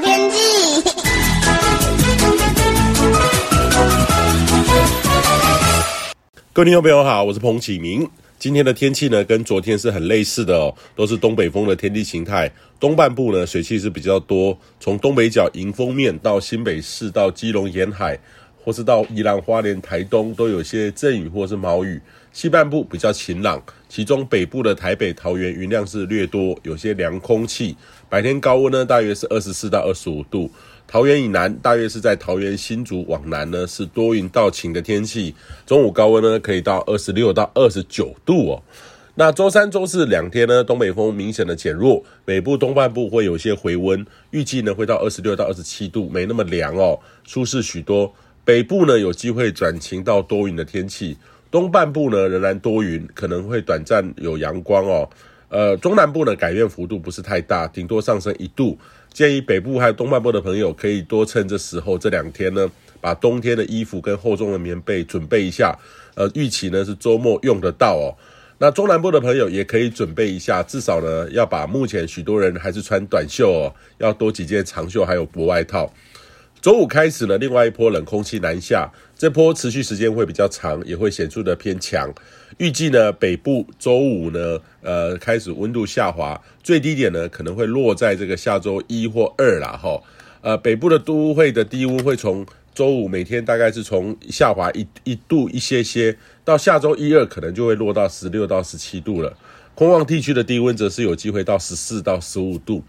天气。各位听众朋友好，我是彭启明。今天的天气呢，跟昨天是很类似的哦，都是东北风的天气形态。东半部呢，水汽是比较多，从东北角迎风面到新北市到基隆沿海，或是到宜兰花莲台东，都有些阵雨或是毛雨。西半部比较晴朗，其中北部的台北、桃园云量是略多，有些凉空气。白天高温呢，大约是二十四到二十五度。桃园以南，大约是在桃园新竹往南呢，是多云到晴的天气。中午高温呢，可以到二十六到二十九度哦。那周三、周四两天呢，东北风明显的减弱，北部东半部会有些回温，预计呢会到二十六到二十七度，没那么凉哦，舒适许多。北部呢有机会转晴到多云的天气。东半部呢仍然多云，可能会短暂有阳光哦。呃，中南部呢改变幅度不是太大，顶多上升一度。建议北部还有东半部的朋友可以多趁这时候这两天呢，把冬天的衣服跟厚重的棉被准备一下。呃，预期呢是周末用得到哦。那中南部的朋友也可以准备一下，至少呢要把目前许多人还是穿短袖哦，要多几件长袖还有薄外套。周五开始了，另外一波冷空气南下，这波持续时间会比较长，也会显著的偏强。预计呢，北部周五呢，呃，开始温度下滑，最低点呢可能会落在这个下周一或二啦，哈。呃，北部的都会的低温会从周五每天大概是从下滑一一度一些些，到下周一二可能就会落到十六到十七度了。空旷地区的低温则是有机会到十四到十五度。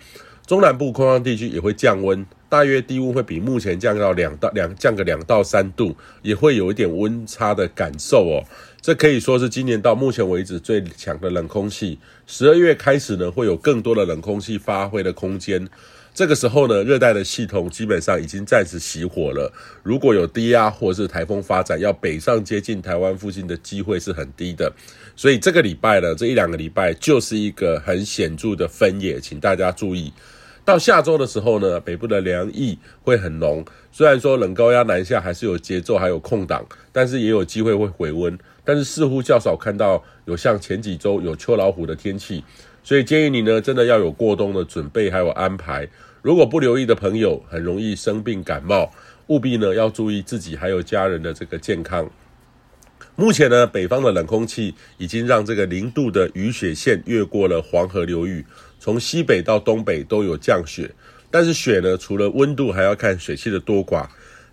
中南部空旷地区也会降温，大约低温会比目前降到两到两降个两到三度，也会有一点温差的感受哦。这可以说是今年到目前为止最强的冷空气。十二月开始呢，会有更多的冷空气发挥的空间。这个时候呢，热带的系统基本上已经暂时熄火了。如果有低压或是台风发展，要北上接近台湾附近的机会是很低的。所以这个礼拜呢，这一两个礼拜就是一个很显著的分野，请大家注意。到下周的时候呢，北部的凉意会很浓。虽然说冷高压南下还是有节奏，还有空档，但是也有机会会回温。但是似乎较少看到有像前几周有秋老虎的天气，所以建议你呢，真的要有过冬的准备还有安排。如果不留意的朋友，很容易生病感冒，务必呢要注意自己还有家人的这个健康。目前呢，北方的冷空气已经让这个零度的雨雪线越过了黄河流域。从西北到东北都有降雪，但是雪呢，除了温度，还要看水汽的多寡。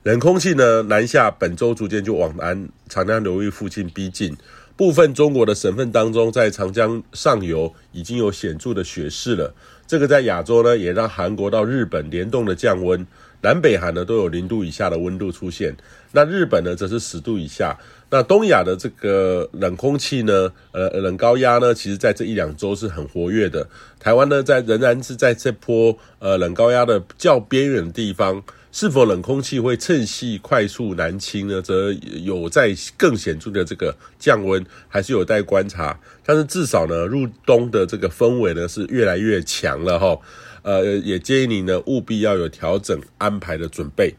冷空气呢南下，本周逐渐就往南长江流域附近逼近。部分中国的省份当中，在长江上游已经有显著的雪势了。这个在亚洲呢，也让韩国到日本联动的降温。南北韩呢都有零度以下的温度出现，那日本呢则是十度以下。那东亚的这个冷空气呢，呃，冷高压呢，其实在这一两周是很活跃的。台湾呢，在仍然是在这波呃冷高压的较边缘的地方，是否冷空气会趁隙快速南侵呢？则有在更显著的这个降温，还是有待观察。但是至少呢，入冬的这个氛围呢是越来越强了哈。呃，也建议你呢务必要有调整安排的准备。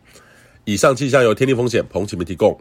以上气象由天地风险彭启明提供。